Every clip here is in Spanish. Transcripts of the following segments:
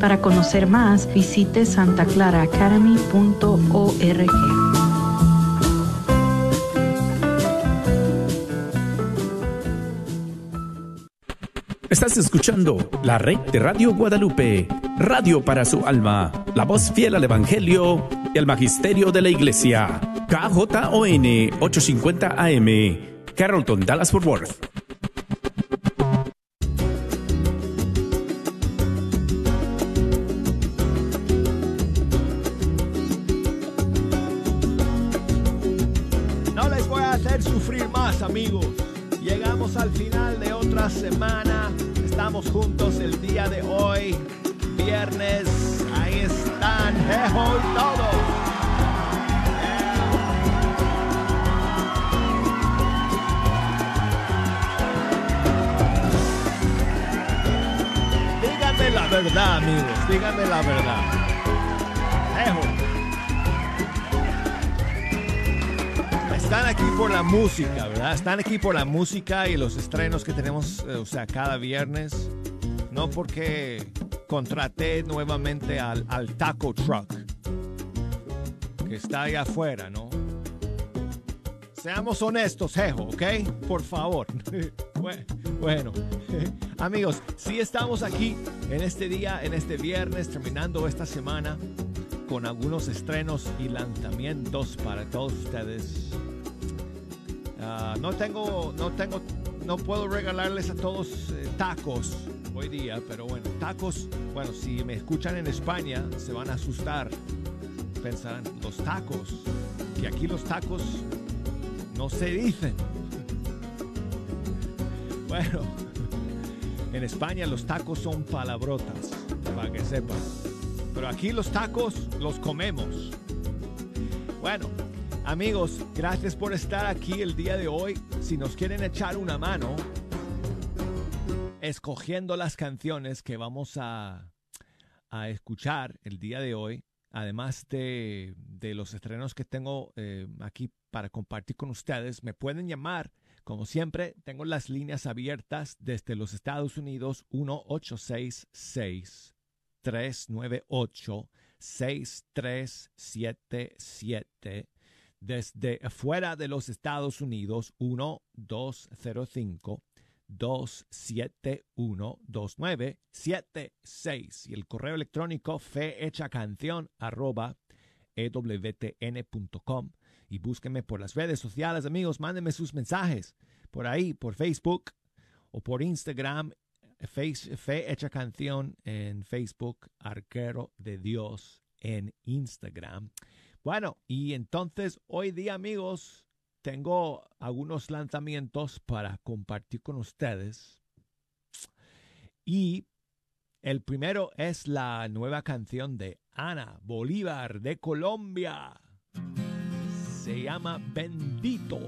Para conocer más, visite santaclaraacademy.org. Estás escuchando la red de Radio Guadalupe, radio para su alma, la voz fiel al Evangelio y al Magisterio de la Iglesia. KJON 850 AM, Carrollton, Dallas Fort Worth. Juntos el día de hoy, viernes. Ahí están, jejo y todo. Díganme la verdad, amigos, díganme la verdad. Están aquí por la música, ¿verdad? Están aquí por la música y los estrenos que tenemos, eh, o sea, cada viernes. No porque contraté nuevamente al, Taco Truck, que está ahí afuera, ¿no? Seamos honestos, Jejo, ¿ok? Por favor. bueno, amigos, sí estamos aquí en este día, en este viernes, terminando esta semana con algunos estrenos y lanzamientos para todos ustedes. Ah, no tengo, no tengo, no puedo regalarles a todos eh, tacos hoy día, pero bueno, tacos, bueno, si me escuchan en España se van a asustar. Pensarán, los tacos, que aquí los tacos no se dicen. Bueno, en España los tacos son palabrotas, para que sepan. Pero aquí los tacos los comemos. Bueno, Amigos, gracias por estar aquí el día de hoy. Si nos quieren echar una mano escogiendo las canciones que vamos a, escuchar el día de hoy, además de, los estrenos que tengo eh, aquí para compartir con ustedes, me pueden llamar. Como siempre, tengo las líneas abiertas desde los Estados Unidos 1866 398 6377 desde fuera de los Estados Unidos 1205 2712976 y el correo electrónico fehechacanción arroba ewtn.com y búsquenme por las redes sociales amigos, mándenme sus mensajes por ahí, por Facebook o por Instagram, Face, Fe Hecha Canción en Facebook, Arquero de Dios en Instagram. Bueno, y entonces hoy día amigos, tengo algunos lanzamientos para compartir con ustedes. Y el primero es la nueva canción de Ana Bolívar de Colombia. Se llama Bendito.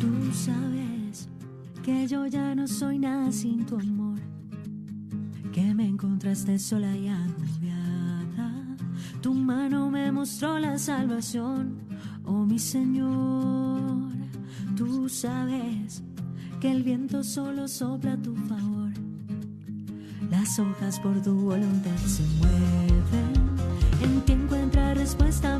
Tú sabes que yo ya no soy nada sin tu amor que me encontraste sola y. Tu mano me mostró la salvación, oh mi Señor. Tú sabes que el viento solo sopla a tu favor. Las hojas por tu voluntad se mueven. En ti encuentra respuesta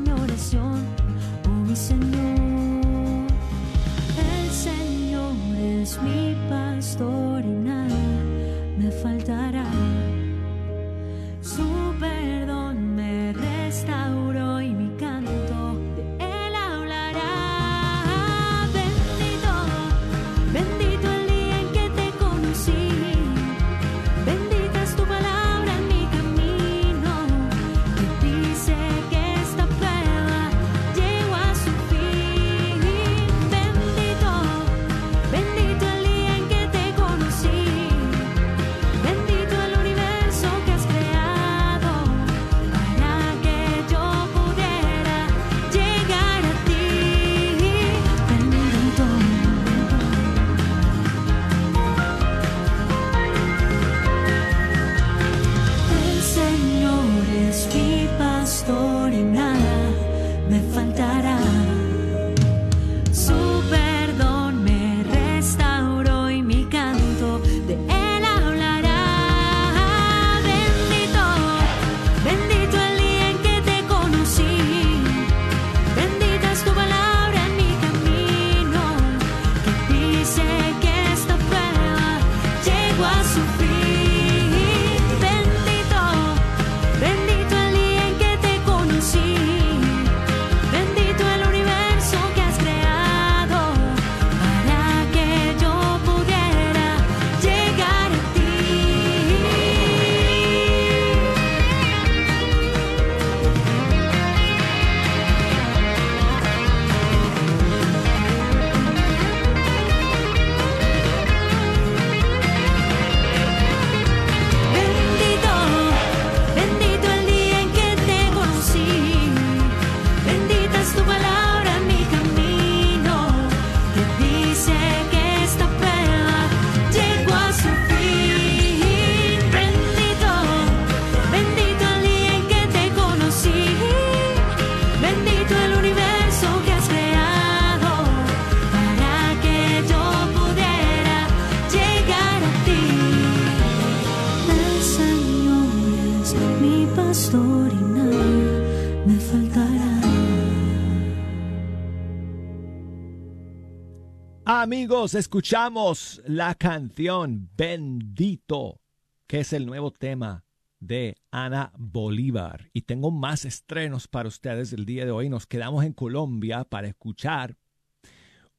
Amigos, escuchamos la canción Bendito, que es el nuevo tema de Ana Bolívar. Y tengo más estrenos para ustedes el día de hoy. Nos quedamos en Colombia para escuchar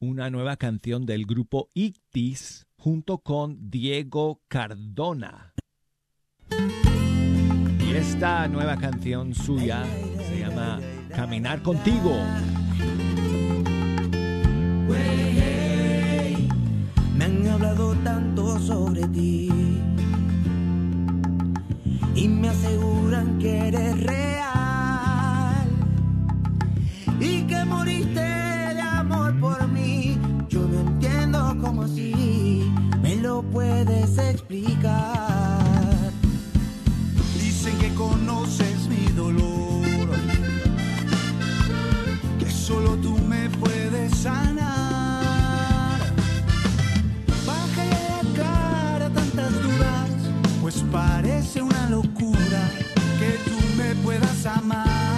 una nueva canción del grupo Ictis junto con Diego Cardona. Y esta nueva canción suya se llama Caminar contigo. Han hablado tanto sobre ti y me aseguran que eres real y que moriste de amor por mí. Yo no entiendo cómo así me lo puedes explicar. Dicen que conoces mi dolor, que solo tú me puedes sanar. Parece una locura que tú me puedas amar.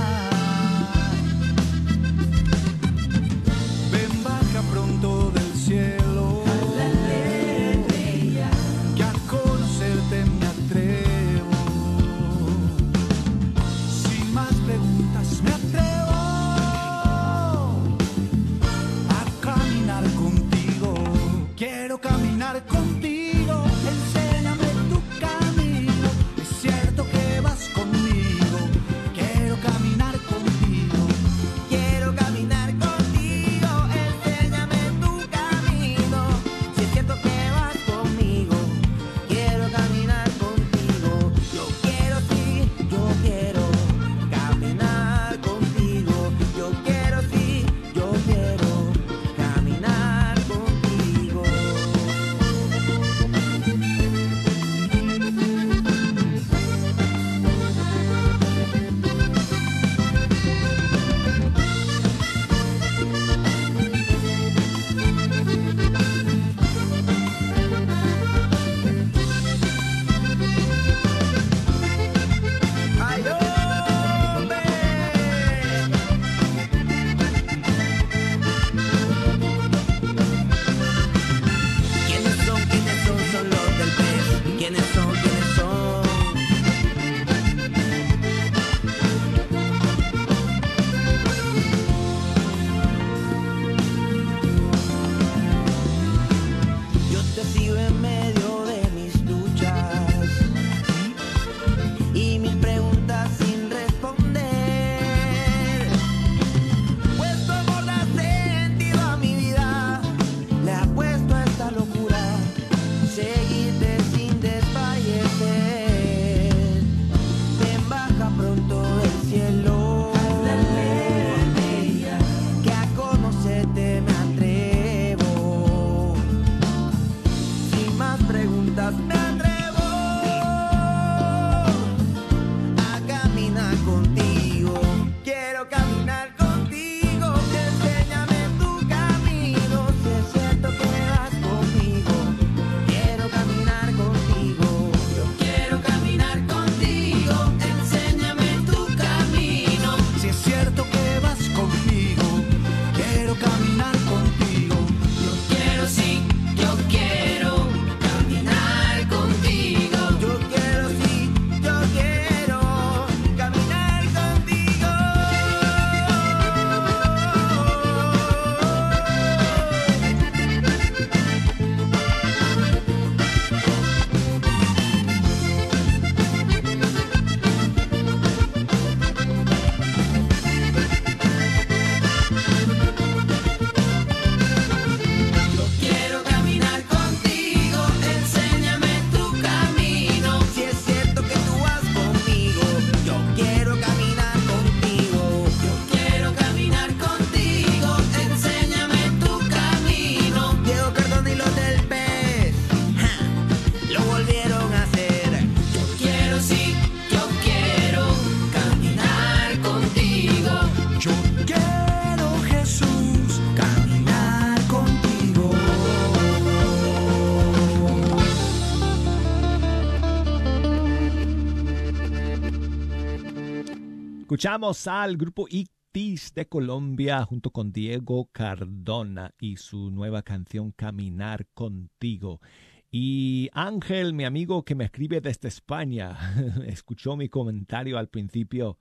Escuchamos al grupo Ictis de Colombia junto con Diego Cardona y su nueva canción Caminar contigo. Y Ángel, mi amigo que me escribe desde España, escuchó mi comentario al principio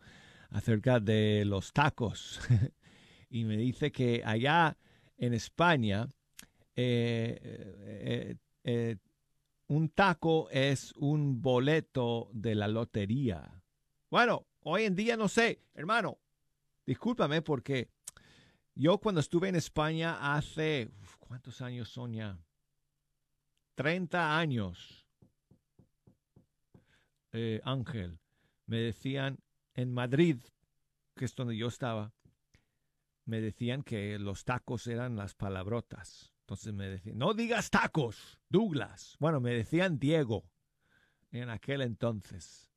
acerca de los tacos y me dice que allá en España eh, eh, eh, un taco es un boleto de la lotería. Bueno, hoy en día no sé, hermano, discúlpame porque yo cuando estuve en España hace, ¿cuántos años son ya? 30 años, eh, Ángel, me decían en Madrid, que es donde yo estaba, me decían que los tacos eran las palabrotas. Entonces me decían, no digas tacos, Douglas. Bueno, me decían Diego en aquel entonces.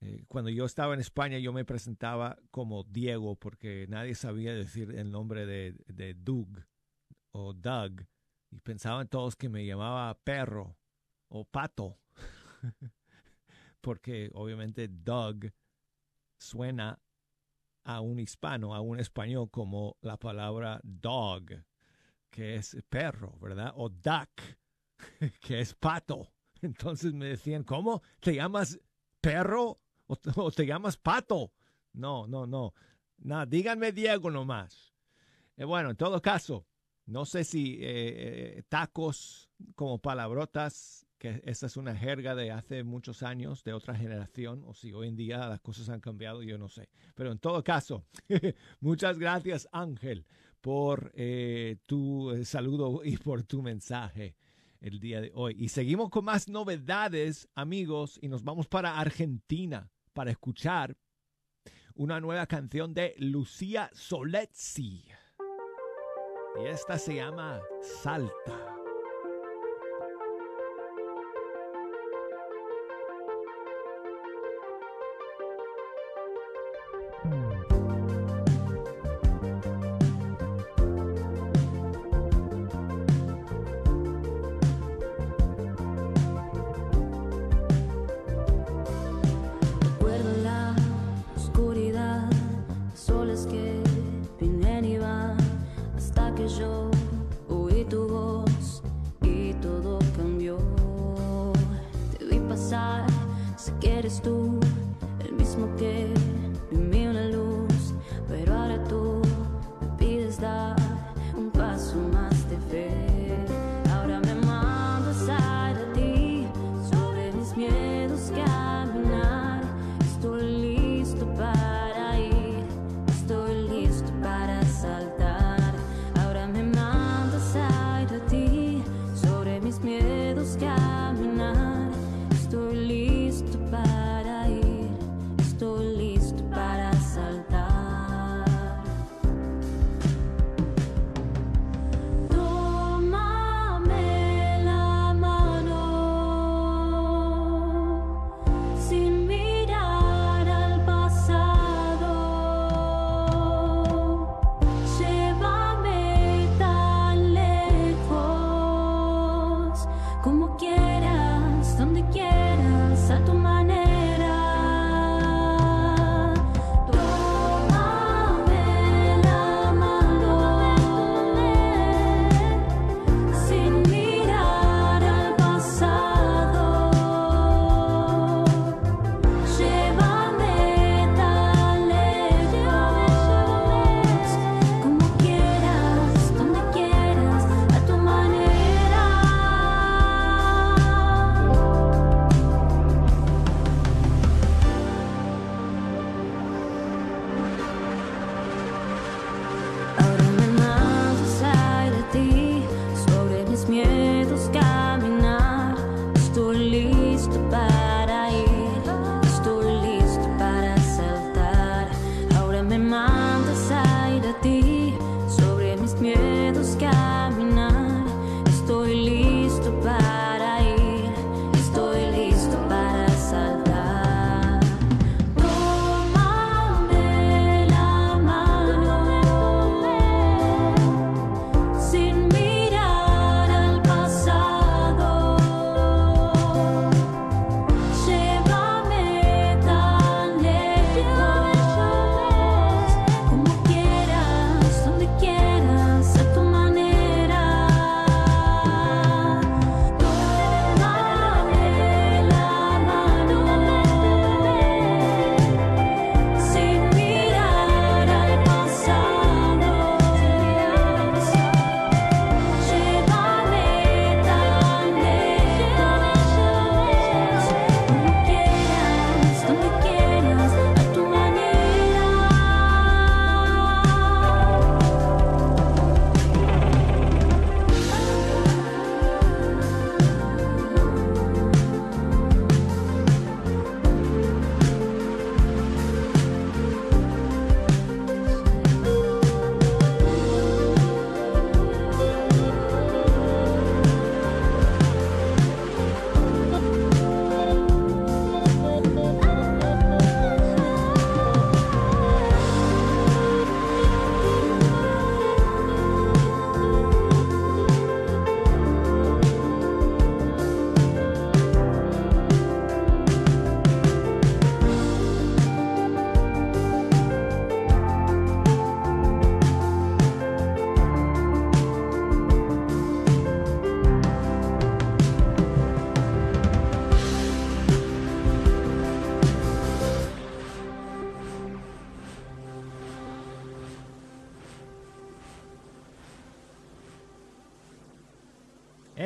Eh, cuando yo estaba en España, yo me presentaba como Diego porque nadie sabía decir el nombre de, de Doug o Doug. Y pensaban todos que me llamaba perro o pato. porque obviamente Doug suena a un hispano, a un español, como la palabra dog, que es perro, ¿verdad? O duck, que es pato. Entonces me decían, ¿cómo? ¿Te llamas perro o, te llamas pato? No, no, no. No, díganme Diego nomás. Eh, bueno, en todo caso, no sé si eh, eh, tacos como palabrotas, que esa es una jerga de hace muchos años, de otra generación, o si hoy en día las cosas han cambiado, yo no sé. Pero en todo caso, muchas gracias Ángel por tu saludo y por tu mensaje el día de hoy. Y seguimos con más novedades, amigos, y nos vamos para Argentina para escuchar una nueva canción de Lucía Soletzi. Y esta se llama Salta.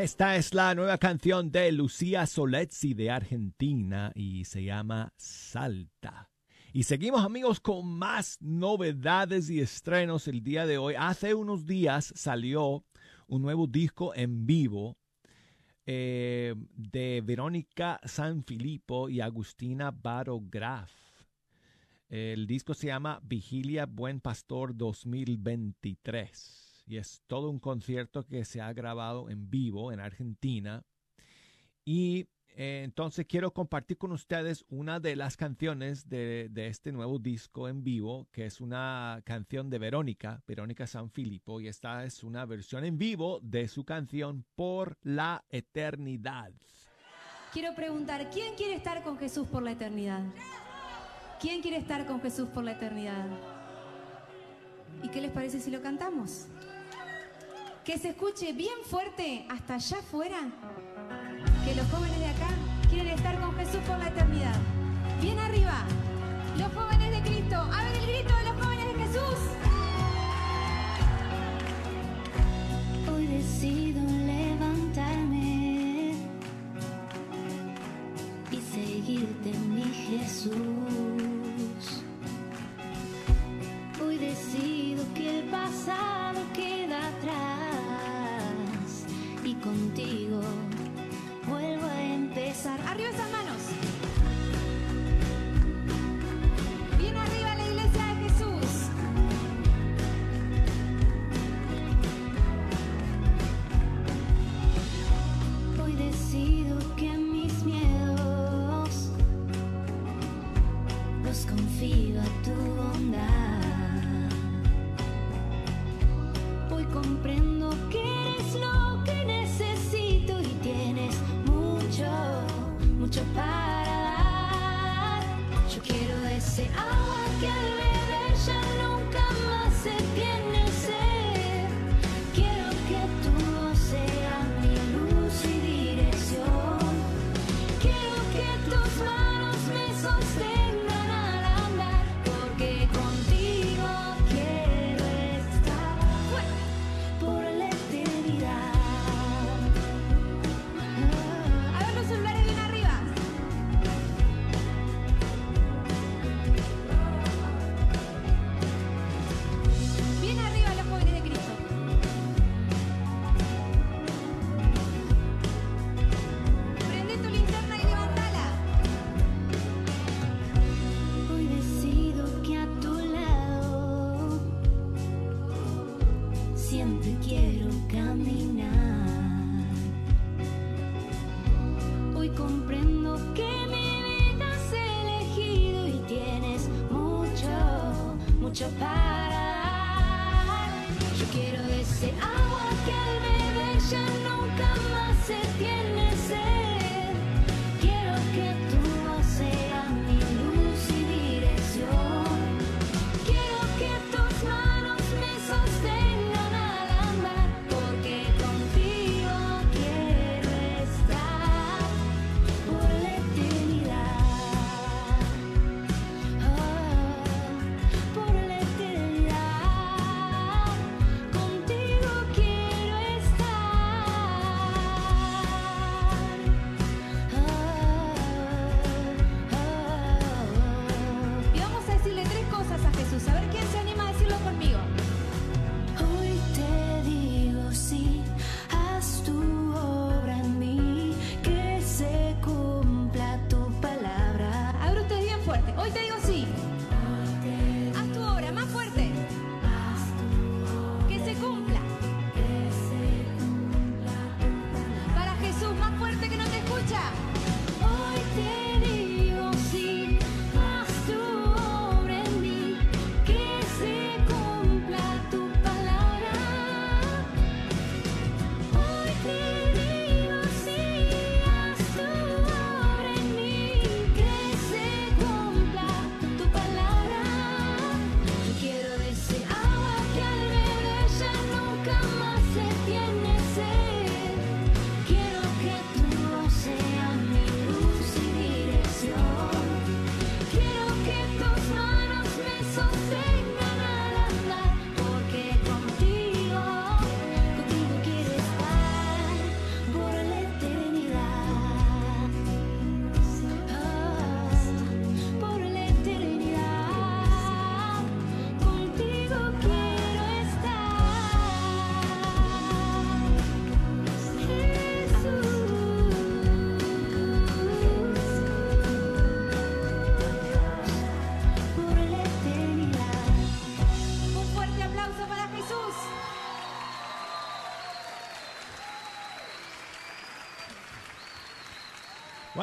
Esta es la nueva canción de Lucía Solezzi de Argentina y se llama Salta. Y seguimos amigos con más novedades y estrenos el día de hoy. Hace unos días salió un nuevo disco en vivo eh, de Verónica Sanfilippo y Agustina Barograf. El disco se llama Vigilia Buen Pastor 2023 y es todo un concierto que se ha grabado en vivo en Argentina. Y eh, entonces quiero compartir con ustedes una de las canciones de, de, este nuevo disco en vivo, que es una canción de Verónica, Verónica San Filipo, y esta es una versión en vivo de su canción Por la Eternidad. Quiero preguntar, ¿quién quiere estar con Jesús por la eternidad? ¿Quién quiere estar con Jesús por la eternidad? ¿Y qué les parece si lo cantamos? Que se escuche bien fuerte hasta allá afuera, que los jóvenes de acá quieren estar con Jesús por la eternidad. Bien arriba, los jóvenes de Cristo, a ver el grito de los jóvenes de Jesús. Hoy decido levantarme y seguirte, mi Jesús. Hoy decido que el pasado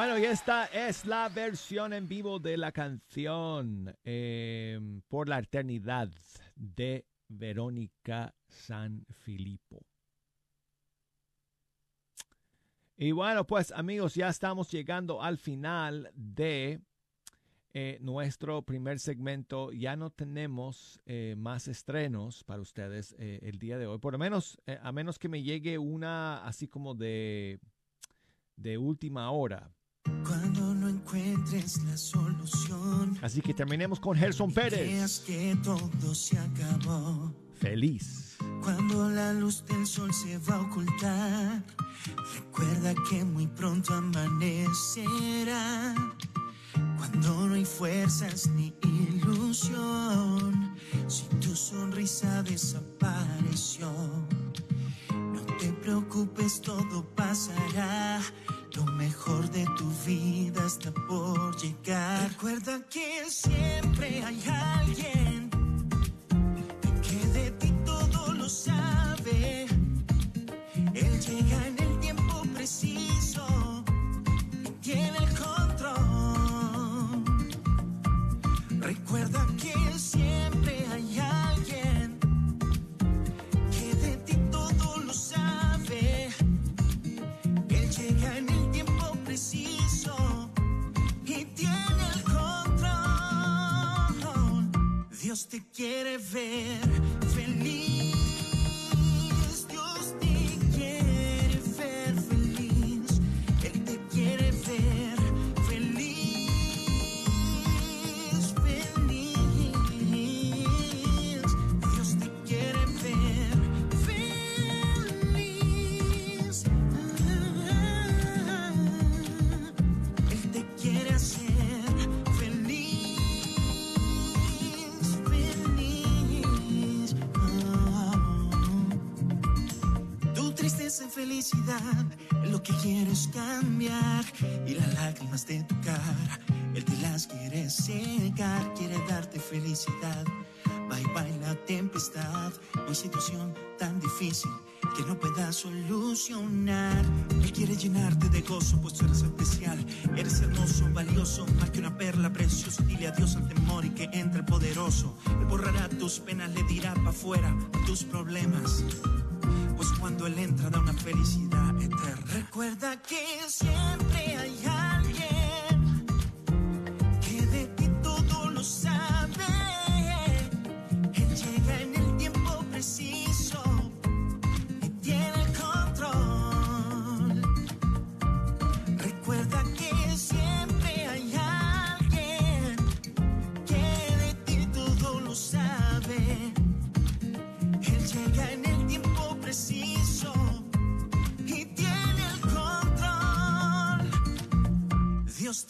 Bueno, y esta es la versión en vivo de la canción eh, Por la Eternidad de Verónica San Filipo. Y bueno, pues amigos, ya estamos llegando al final de eh, nuestro primer segmento. Ya no tenemos eh, más estrenos para ustedes el día de hoy. Por lo menos, a menos que me llegue una así como de, de última hora. Cuando no encuentres la solución. Así que terminemos con Gerson Pérez. Que todo se acabó. Feliz. Cuando la luz del sol se va a ocultar, recuerda que muy pronto amanecerá. Cuando no hay fuerzas ni ilusión, si tu sonrisa desapareció, no te preocupes, todo pasará. Lo mejor de tu vida está por llegar. Recuerda que siempre hay alguien te quiere ver felicidad, lo que quiere es cambiar y las lágrimas de tu cara, Él te las quiere secar, quiere darte felicidad. Bye bye la tempestad, hay situación tan difícil que no pueda solucionar. Él quiere llenarte de gozo, pues tú eres especial, eres hermoso, valioso, más que una perla preciosa. Dile adiós al temor y que entre el poderoso. Él borrará tus penas, le dirá para afuera tus problemas. Pues cuando Él entra da una felicidad eterna. Recuerda que siempre hay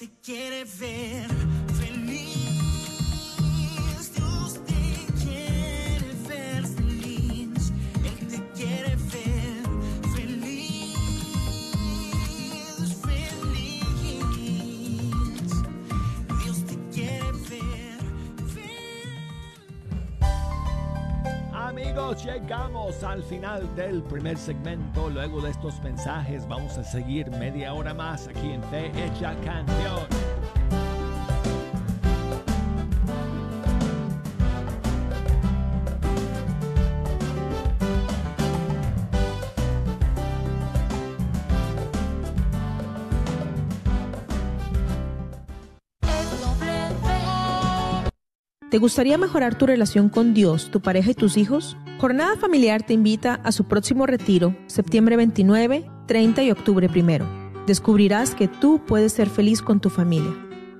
te quiere ver llegamos al final del primer segmento. Luego de estos mensajes vamos a seguir media hora más aquí en Fe Hecha Canción. ¿Te gustaría mejorar tu relación con Dios, tu pareja y tus hijos? Jornada Familiar te invita a su próximo retiro, septiembre 29, 30 y octubre 1. Descubrirás que tú puedes ser feliz con tu familia.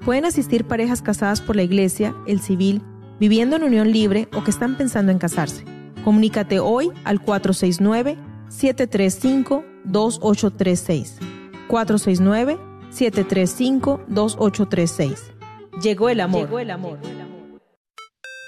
Pueden asistir parejas casadas por la iglesia, el civil, viviendo en unión libre o que están pensando en casarse. Comunícate hoy al 469-735-2836. 469-735-2836. Llegó el amor. Llegó el amor.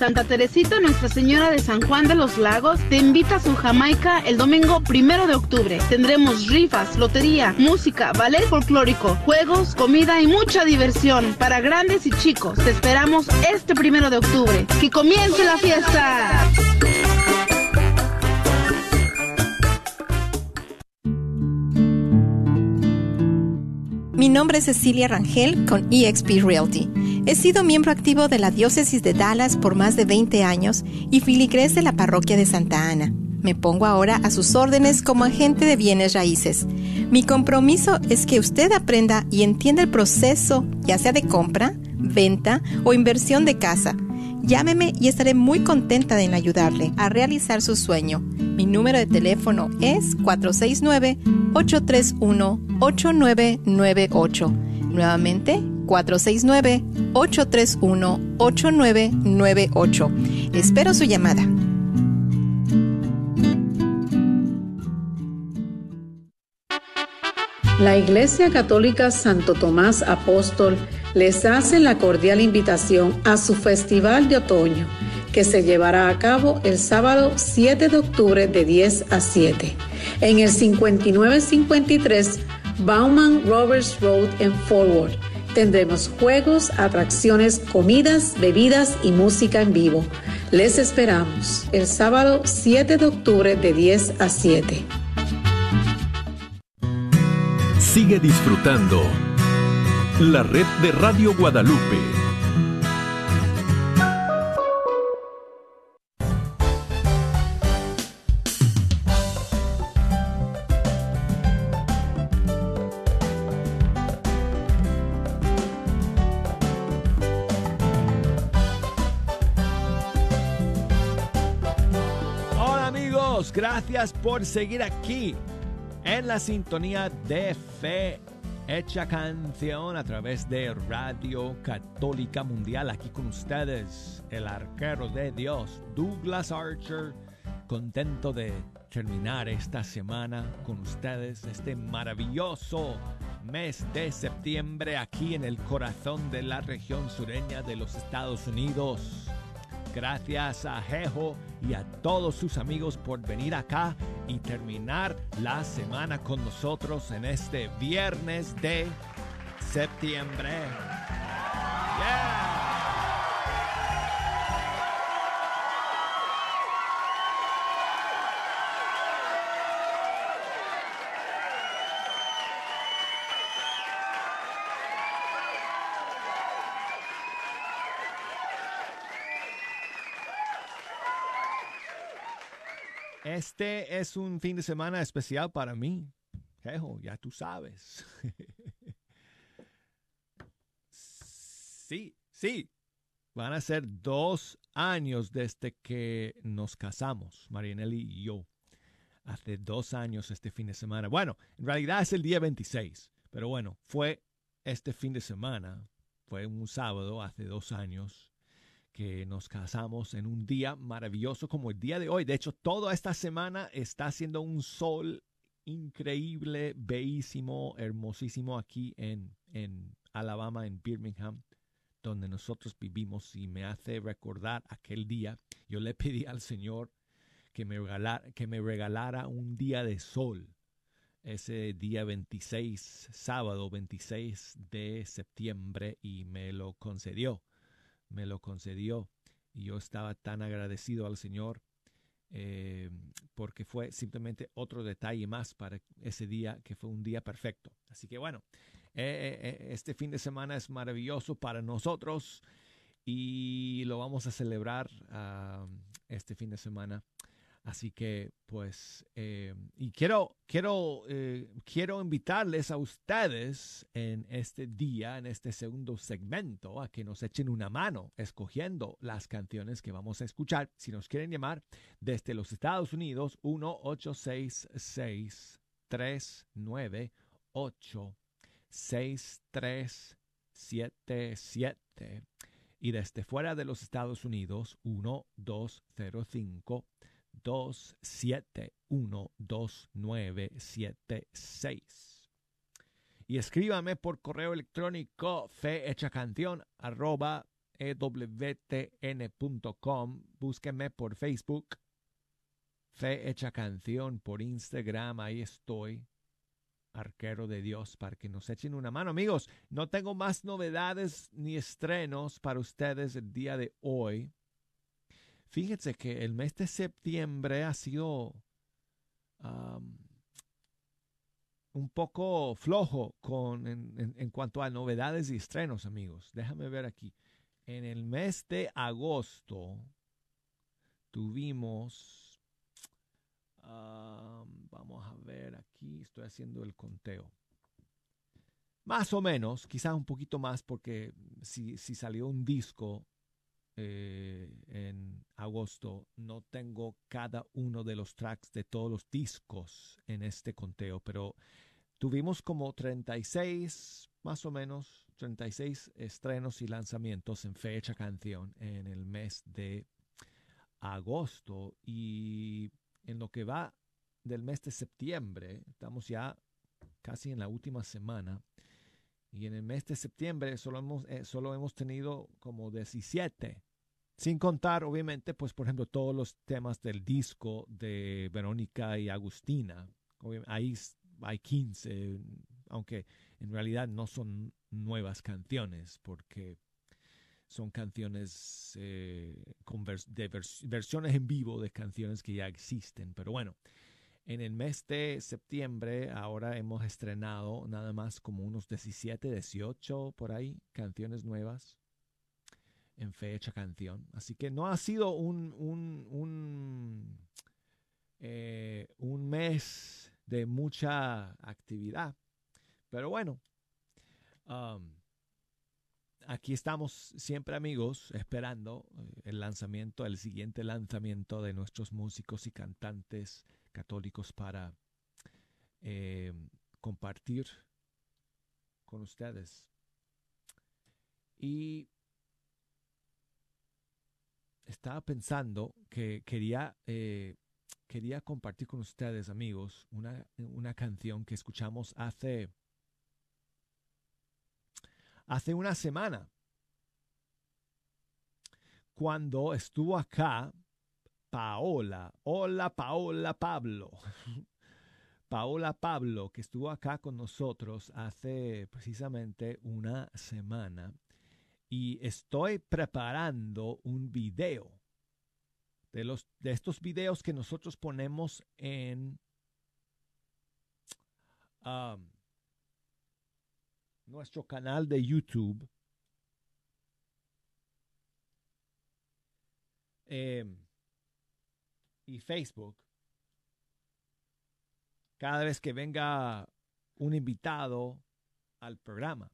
Santa Teresita Nuestra Señora de San Juan de los Lagos te invita a su Jamaica el domingo primero de octubre. Tendremos rifas, lotería, música, ballet folclórico, juegos, comida y mucha diversión para grandes y chicos. Te esperamos este primero de octubre. ¡Que comience la fiesta! Mi nombre es Cecilia Rangel con eXp Realty. He sido miembro activo de la Diócesis de Dallas por más de 20 años y filigres de la Parroquia de Santa Ana. Me pongo ahora a sus órdenes como agente de bienes raíces. Mi compromiso es que usted aprenda y entienda el proceso, ya sea de compra, venta o inversión de casa. Llámeme y estaré muy contenta en ayudarle a realizar su sueño. Mi número de teléfono es 469-831-8998. Nuevamente, 469-831-8998. Espero su llamada. La Iglesia Católica Santo Tomás Apóstol les hace la cordial invitación a su Festival de Otoño, que se llevará a cabo el sábado 7 de octubre de 10 a 7, en el 5953 Bauman Roberts Road en Forward. Tendremos juegos, atracciones, comidas, bebidas y música en vivo. Les esperamos el sábado 7 de octubre de 10 a 7. Sigue disfrutando la red de Radio Guadalupe. Por seguir aquí en la sintonía de fe hecha canción a través de Radio Católica Mundial. Aquí con ustedes, el arquero de Dios, Douglas Archer, contento de terminar esta semana con ustedes, este maravilloso mes de septiembre aquí en el corazón de la región sureña de los Estados Unidos. Gracias a Jejo y a todos sus amigos por venir acá y terminar la semana con nosotros en este viernes de septiembre. Yeah. Este es un fin de semana especial para mí. Jejo, ya tú sabes. sí, sí. Van a ser dos años desde que nos casamos, Marianelli y yo. Hace dos años este fin de semana. Bueno, en realidad es el día 26, pero bueno, fue este fin de semana. Fue un sábado hace dos años que nos casamos en un día maravilloso como el día de hoy. De hecho, toda esta semana está haciendo un sol increíble, bellísimo, hermosísimo aquí en, en Alabama, en Birmingham, donde nosotros vivimos y me hace recordar aquel día. Yo le pedí al Señor que me regalara, que me regalara un día de sol. Ese día 26, sábado 26 de septiembre, y me lo concedió me lo concedió y yo estaba tan agradecido al Señor eh, porque fue simplemente otro detalle más para ese día que fue un día perfecto. Así que bueno, eh, eh, este fin de semana es maravilloso para nosotros y lo vamos a celebrar uh, este fin de semana Así que, pues, eh, y quiero, quiero, eh, quiero invitarles a ustedes en este día, en este segundo segmento, a que nos echen una mano escogiendo las canciones que vamos a escuchar. Si nos quieren llamar desde los Estados Unidos, 1-866-398. 6377 y desde fuera de los Estados Unidos 1205 2712976. Y escríbame por correo electrónico fehechacanción arroba ewtn.com. Búsquenme por Facebook. Fe Hecha Canción por Instagram. Ahí estoy. Arquero de Dios para que nos echen una mano. Amigos, no tengo más novedades ni estrenos para ustedes el día de hoy. Fíjense que el mes de septiembre ha sido un poco flojo con, en, cuanto a novedades y estrenos, amigos. Déjame ver aquí. En el mes de agosto tuvimos, vamos a ver aquí, estoy haciendo el conteo. Más o menos, quizás un poquito más porque si, si salió un disco eh, en agosto, no tengo cada uno de los tracks de todos los discos en este conteo, pero tuvimos como 36 más o menos 36 estrenos y lanzamientos en fecha canción en el mes de agosto. Y en lo que va del mes de septiembre, estamos ya casi en la última semana, y en el mes de septiembre solo hemos, eh, solo hemos tenido como 17, sin contar obviamente, pues por ejemplo, todos los temas del disco de Verónica y Agustina, ahí hay 15, aunque en realidad no son nuevas canciones porque son canciones eh, con de versiones en vivo de canciones que ya existen. Pero bueno, en el mes de septiembre ahora hemos estrenado nada más como unos 17, 18 por ahí canciones nuevas en fecha canción. Así que no ha sido un, un, un, eh, un mes de mucha actividad. Pero bueno, um, aquí estamos siempre amigos esperando eh, el lanzamiento, el siguiente lanzamiento de nuestros músicos y cantantes católicos para eh, compartir con ustedes. Y estaba pensando que quería eh, quería compartir con ustedes, amigos, una, una canción que escuchamos hace, hace una semana. Cuando estuvo acá Paola. Hola, Paola Pablo. Paola Pablo, que estuvo acá con nosotros hace precisamente una semana. Y estoy preparando un video de, los, de estos videos que nosotros ponemos en nuestro canal de YouTube. Em, y Facebook. Cada vez que venga un invitado al programa.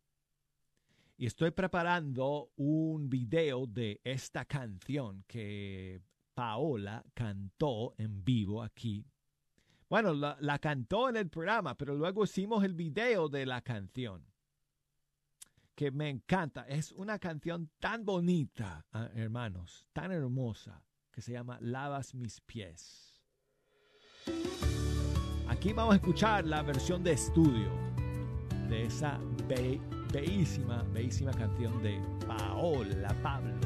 Y estoy preparando un video de esta canción que Paola cantó en vivo aquí. Bueno, la, cantó en el programa, pero luego hicimos el video de la canción, que me encanta. Es una canción tan bonita, ah, hermanos, tan hermosa, que se llama Lavas mis pies. Aquí vamos a escuchar la versión de estudio de esa bellísima, bellísima canción de Paola Pablo.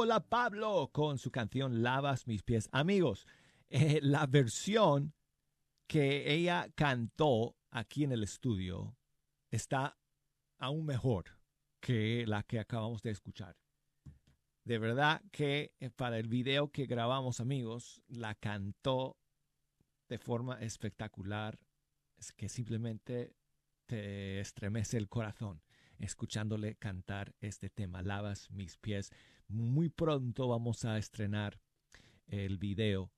Paola Pablo con su canción Lavas mis pies. Amigos, eh, la versión que ella cantó aquí en el estudio está aún mejor que la que acabamos de escuchar. De verdad que eh, para el video que grabamos, amigos, la cantó de forma espectacular, es que simplemente te estremece el corazón escuchándole cantar este tema, Lavas mis pies. Muy pronto vamos a estrenar el video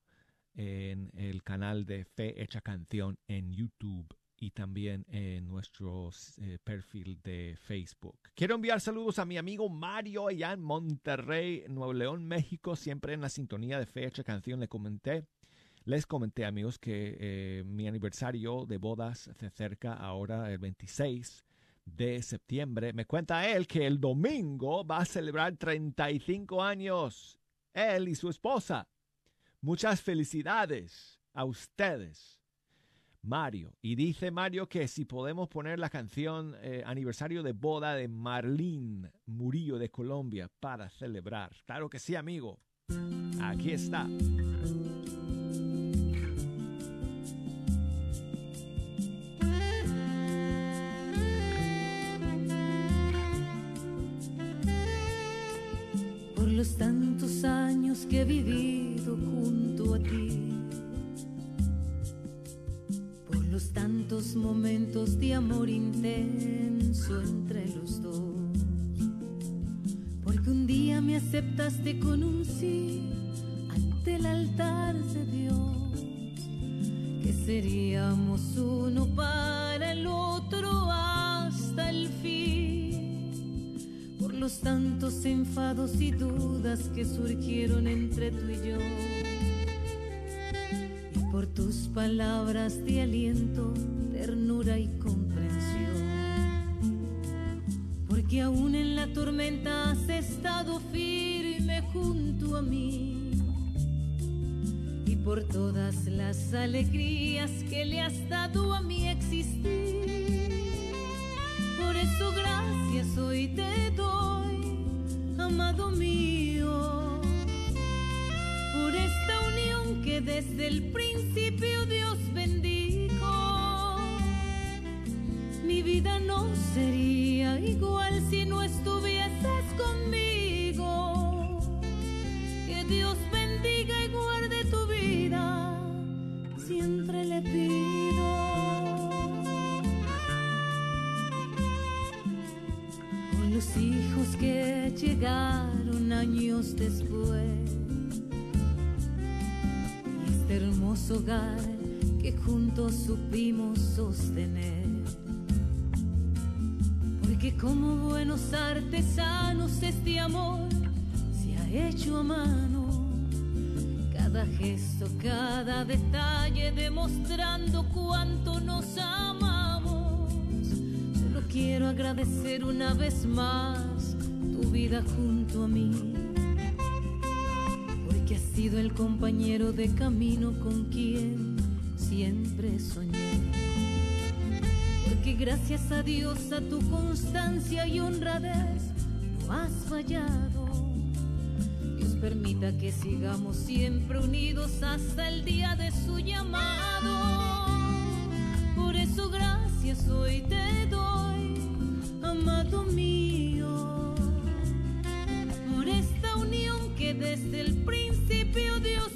en el canal de Fe Hecha Canción en YouTube y también en nuestro eh, perfil de Facebook. Quiero enviar saludos a mi amigo Mario allá en Monterrey, Nuevo León, México, siempre en la sintonía de Fe Hecha Canción. Le comenté, les comenté amigos que eh, mi aniversario de bodas se acerca ahora el 26 de septiembre. Me cuenta él que el domingo va a celebrar 35 años. Él y su esposa. Muchas felicidades a ustedes. Mario. Y dice Mario que si podemos poner la canción eh, aniversario de boda de Marlene Murillo de Colombia para celebrar. Claro que sí, amigo. Aquí está. Tantos momentos de amor intenso entre los dos, porque un día me aceptaste con un sí ante el altar de Dios, que seríamos uno para el otro hasta el fin. Por los tantos enfados y dudas que surgieron entre tú y yo, tus palabras de aliento, ternura y comprensión, porque aún en la tormenta has estado firme junto a mí, y por todas las alegrías que le has dado a mi existir. Por eso gracias hoy te doy, amado mío, que desde el principio Dios bendijo. Mi vida no sería igual si no estuvieses conmigo. Que Dios bendiga y guarde tu vida, siempre le pido. Por los hijos que llegaron años después. Hogar que juntos supimos sostener. Porque como buenos artesanos este amor se ha hecho a mano. Cada gesto, cada detalle demostrando cuánto nos amamos. Solo quiero agradecer una vez más tu vida junto a mí. Porque has sido el compañero de camino con quien siempre soñé. Porque gracias a Dios, a tu constancia y honradez, no has fallado. Dios permita que sigamos siempre unidos hasta el día de su llamado. Por eso gracias hoy te doy, amado mío, por esta unión que desde el principio Dios bendijo.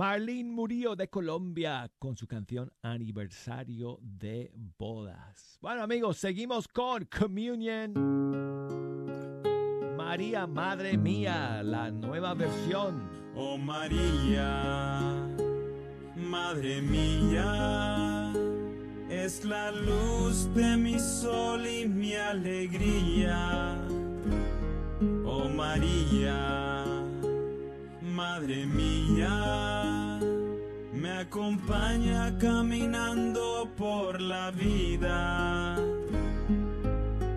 Marlene Murillo de Colombia con su canción Aniversario de Bodas. Bueno amigos, seguimos con Communion. María, Madre Mía, la nueva versión. Oh María, Madre mía, es la luz de mi sol y mi alegría. Oh María, Madre mía, me acompaña caminando por la vida.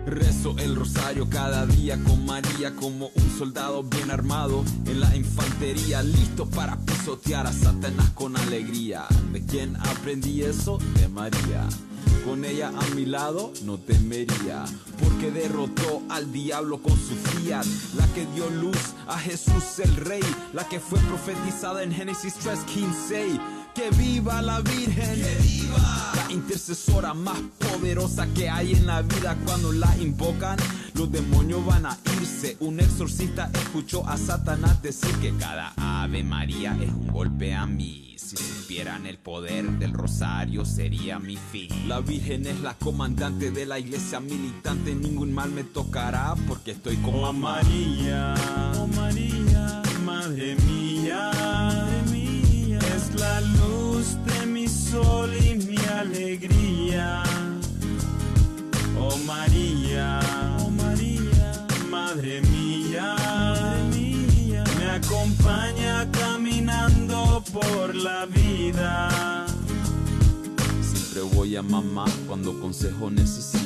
Rezo el rosario cada día con María como un soldado bien armado en la infantería, listo para pisotear a Satanás con alegría. ¿De quién aprendí eso? De María. Con ella a mi lado no temería, porque derrotó al diablo con su fiat, la que dio luz a Jesús el Rey, la que fue profetizada en Génesis 3:15. Que viva la Virgen, que viva la intercesora más poderosa que hay en la vida cuando la invocan. Los demonios van a irse. Un exorcista escuchó a Satanás decir que cada Ave María es un golpe a mí. Si supieran el poder del rosario sería mi fin. La Virgen es la comandante de la iglesia militante. Ningún mal me tocará porque estoy con Oh mamá. María, oh María, Madre mía, sol y mi alegría. Oh María, oh María, Madre mía, Madre mía, me acompaña caminando por la vida. Siempre voy a mamá cuando consejo necesito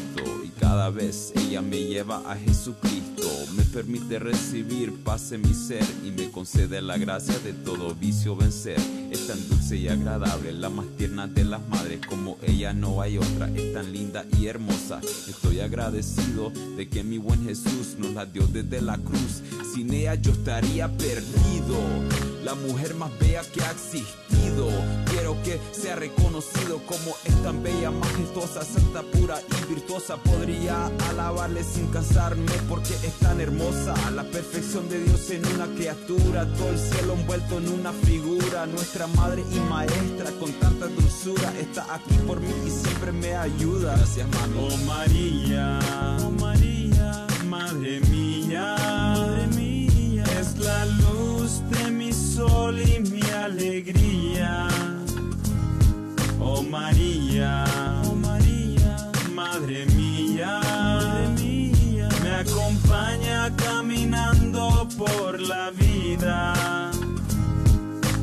cada vez ella me lleva a Jesucristo. Me permite recibir paz en mi ser y me concede la gracia de todo vicio vencer. Es tan dulce y agradable, la más tierna de las madres, como ella no hay otra. Es tan linda y hermosa. Estoy agradecido de que mi buen Jesús nos la dio desde la cruz. Sin ella yo estaría perdido la mujer más bella que ha existido. Quiero que sea reconocido como es tan bella, majestuosa, santa, pura y virtuosa. Podría alabarle sin casarme porque es tan hermosa. La perfección de Dios en una criatura, todo el cielo envuelto en una figura. Nuestra madre y maestra con tanta dulzura está aquí por mí y siempre me ayuda. Gracias, mami. Oh María, oh María, madre mía, madre mía, es la luz de mi sol y mi alegría. Oh María, oh María, madre mía, madre mía, me acompaña caminando por la vida.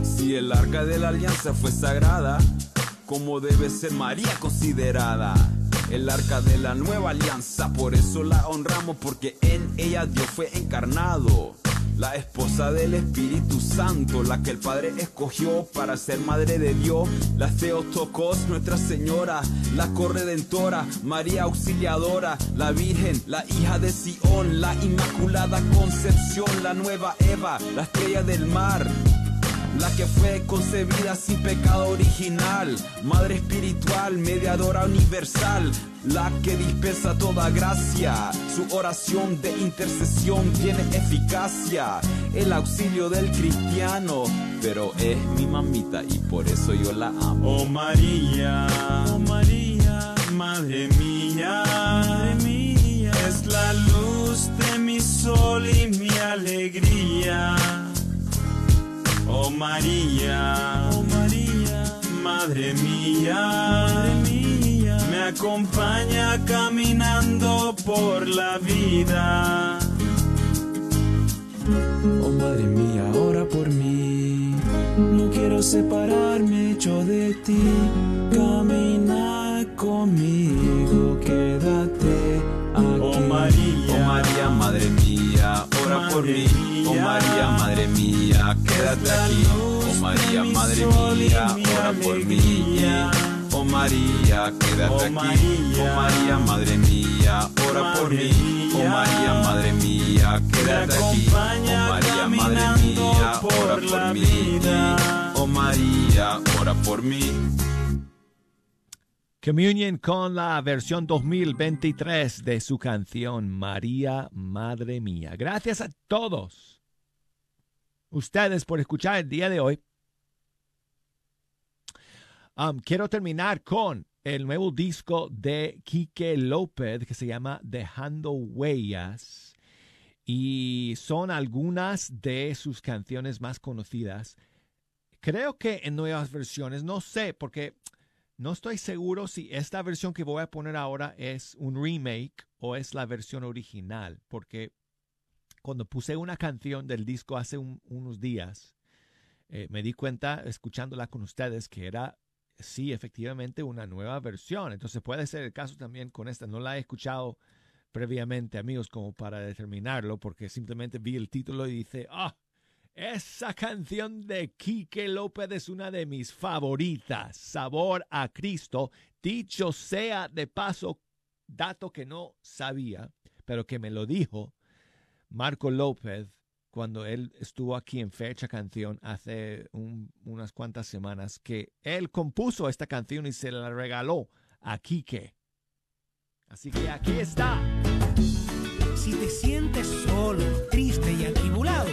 Si el arca de la alianza fue sagrada, como debe ser María considerada. El arca de la nueva alianza, por eso la honramos, porque en ella Dios fue encarnado la esposa del Espíritu Santo, la que el Padre escogió para ser madre de Dios. La Theotokos, Nuestra Señora, la corredentora, María Auxiliadora, la Virgen, la hija de Sión, la Inmaculada Concepción, la nueva Eva, la estrella del mar, la que fue concebida sin pecado original, Madre espiritual, mediadora universal, la que dispensa toda gracia, su oración de intercesión tiene eficacia, el auxilio del cristiano, pero es mi mamita y por eso yo la amo. Oh María, oh María, Madre mía, Madre mía, es la luz de mi sol y mi alegría. Oh María, oh María, Madre mía, Madre mía, acompaña caminando por la vida. Oh Madre mía, ora por mí. No quiero separarme yo de ti. Camina conmigo, quédate aquí. Oh María, Oh María, Madre mía, ora por mí. Oh María, Madre mía, quédate aquí. Oh María, Madre mía, ora por mí. Oh María, quédate aquí. Oh María, Madre mía, ora por mí. Oh María, Madre mía, quédate aquí. Oh María, Madre mía, ora por mí. Oh María, ora por mí. Communion con la versión 2023 de su canción María, Madre Mía. Gracias a todos ustedes por escuchar el día de hoy. Quiero terminar con el nuevo disco de Quique López que se llama Dejando Huellas. Y son algunas de sus canciones más conocidas. Creo que en nuevas versiones, no sé, porque no estoy seguro si esta versión que voy a poner ahora es un remake o es la versión original, porque cuando puse una canción del disco hace un- unos días, eh, me di cuenta, escuchándola con ustedes, que era, sí, efectivamente, una nueva versión. Entonces puede ser el caso también con esta. No la he escuchado previamente, amigos, como para determinarlo, porque simplemente vi el título y dice, ah, esa canción de Quique López es una de mis favoritas. Sabor a Cristo. Dicho sea de paso, dato que no sabía, pero que me lo dijo Marco López cuando él estuvo aquí en Fecha Canción hace un- unas cuantas semanas, que él compuso esta canción y se la regaló a Quique. Así que aquí está. Si te sientes solo, triste y atribulado,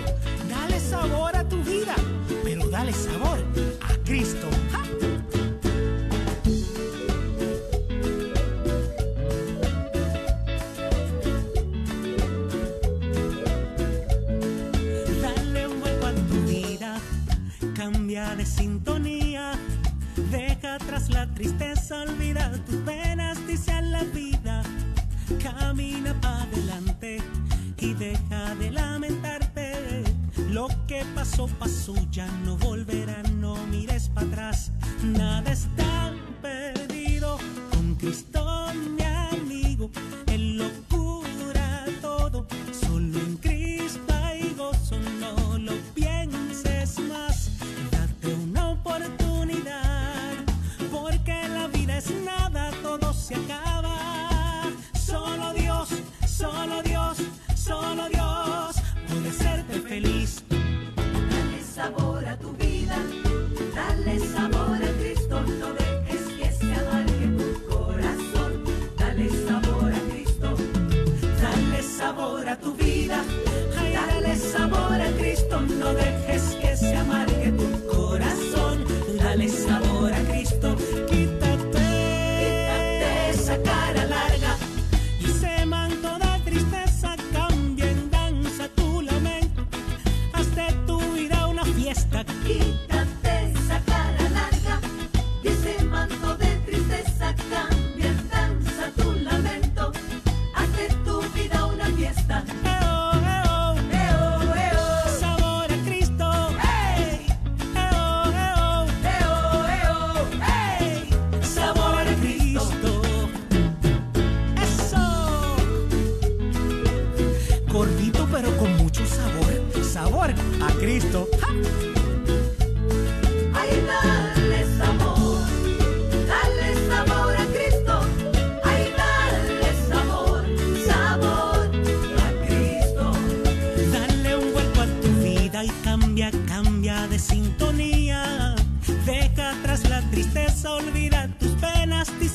dale sabor a tu vida, pero dale sabor a Cristo. Tristeza, olvida tus penas, dice a la vida. Camina para adelante y deja de lamentarte. Lo que pasó, pasó, ya no volverá, no mires para atrás. Nada está perdido con Cristo,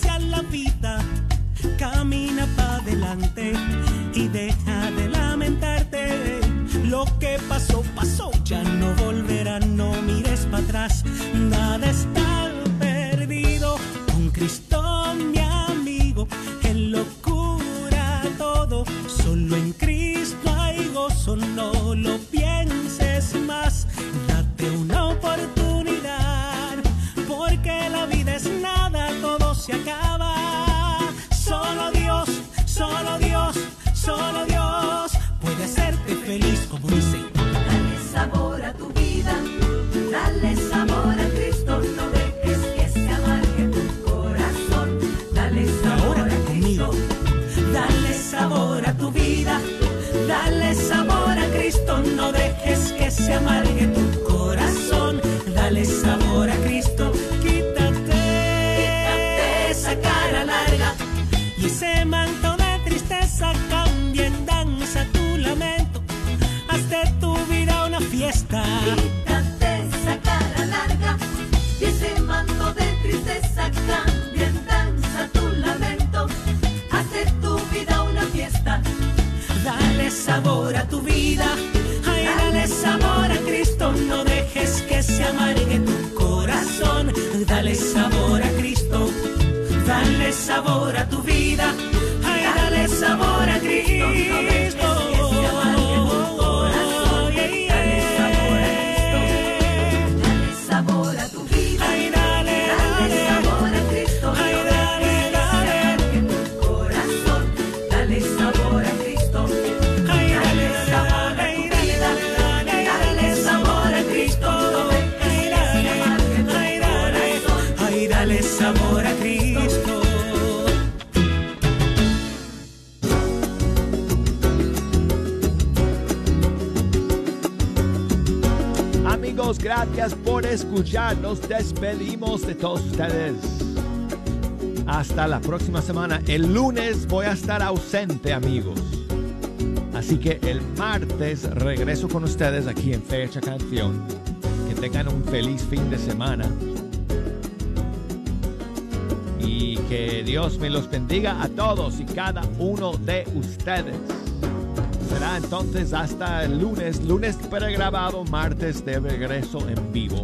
a la vida. Camina para adelante y deja de lamentarte. Lo que pasó, pasó, ya no escuchar. Nos despedimos de todos ustedes. Hasta la próxima semana. El lunes voy a estar ausente, amigos. Así que el martes regreso con ustedes aquí en Fecha Canción. Que tengan un feliz fin de semana. Y que Dios me los bendiga a todos y cada uno de ustedes. Será entonces hasta el lunes, lunes pregrabado, martes de regreso en vivo.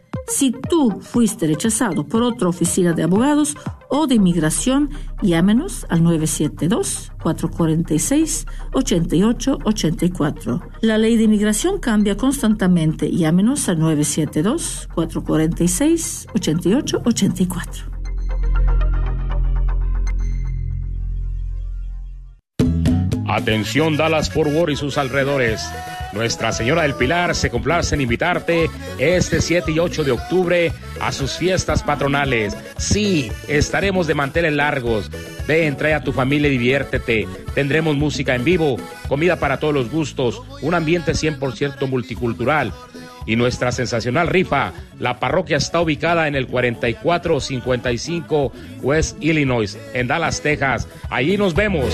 Si tú fuiste rechazado por otra oficina de abogados o de inmigración, llámenos al 972-446-8884. La ley de inmigración cambia constantemente. Llámenos al 972-446-8884. Atención Dallas Fort y sus alrededores. Nuestra Señora del Pilar se complace en invitarte este 7 y 8 de octubre a sus fiestas patronales. Sí, estaremos de manteles largos. Ven, trae a tu familia y diviértete. Tendremos música en vivo, comida para todos los gustos, un ambiente 100% multicultural. Y nuestra sensacional rifa, la parroquia está ubicada en el 4455 West Illinois, en Dallas, Texas. Allí nos vemos.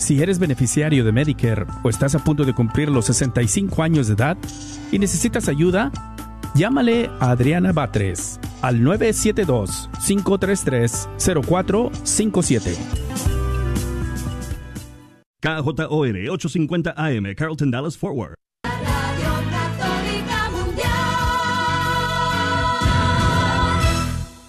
Si eres beneficiario de Medicare o estás a punto de cumplir los 65 años de edad y necesitas ayuda, llámale a Adriana Batres al 972-533-0457. KJOR 850 AM, Carlton Dallas Forward.